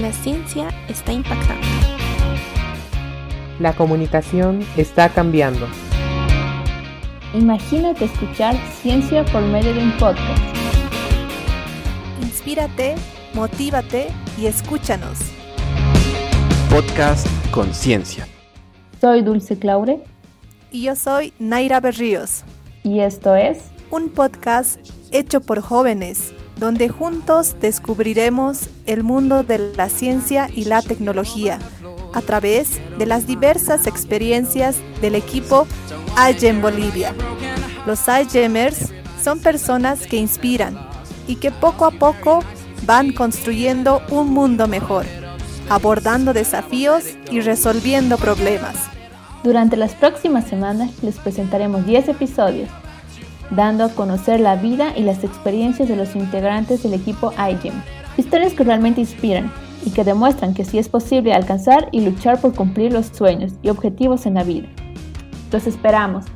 La ciencia está impactando. La comunicación está cambiando. Imagínate escuchar ciencia por medio de un podcast. Inspírate, motívate y escúchanos. Podcast Conciencia. Soy Dulce Claure. Y yo soy Naira Berríos. Y esto es un podcast hecho por jóvenes, donde juntos descubriremos el mundo de la ciencia y la tecnología a través de las diversas experiencias del equipo iGEM Bolivia. Los iGEMers son personas que inspiran y que poco a poco van construyendo un mundo mejor, abordando desafíos y resolviendo problemas. Durante las próximas semanas les presentaremos 10 episodios, dando a conocer la vida y las experiencias de los integrantes del equipo iGEM. Historias que realmente inspiran y que demuestran que sí es posible alcanzar y luchar por cumplir los sueños y objetivos en la vida. Los esperamos